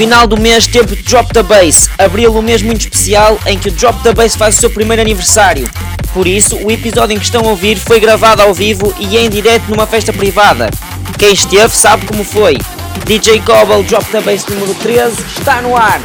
final do mês de Drop the Bass, abril um mês muito especial em que o Drop the Bass faz o seu primeiro aniversário. Por isso, o episódio em que estão a ouvir foi gravado ao vivo e em direto numa festa privada. Quem esteve sabe como foi. DJ Cobble Drop the Bass número 13 está no ar.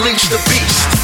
Unleash the beast.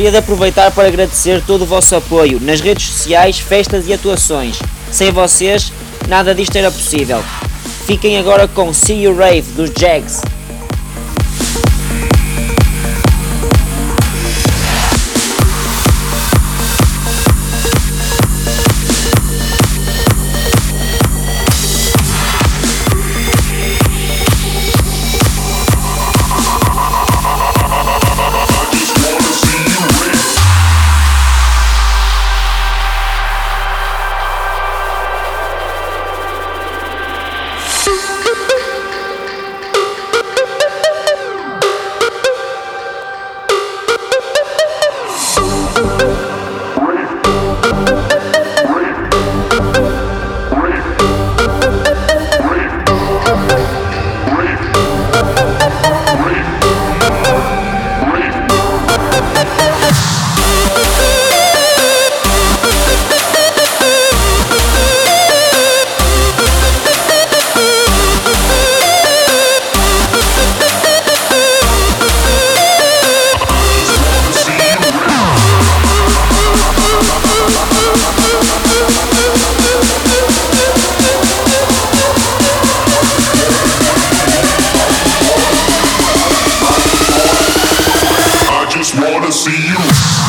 gostaria de aproveitar para agradecer todo o vosso apoio nas redes sociais, festas e atuações. Sem vocês, nada disto era possível. Fiquem agora com See You Rave dos Jags. wanna see you.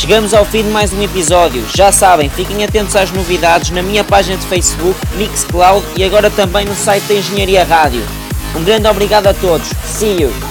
Chegamos ao fim de mais um episódio. Já sabem, fiquem atentos às novidades na minha página de Facebook, Mixcloud e agora também no site da Engenharia Rádio. Um grande obrigado a todos. See you!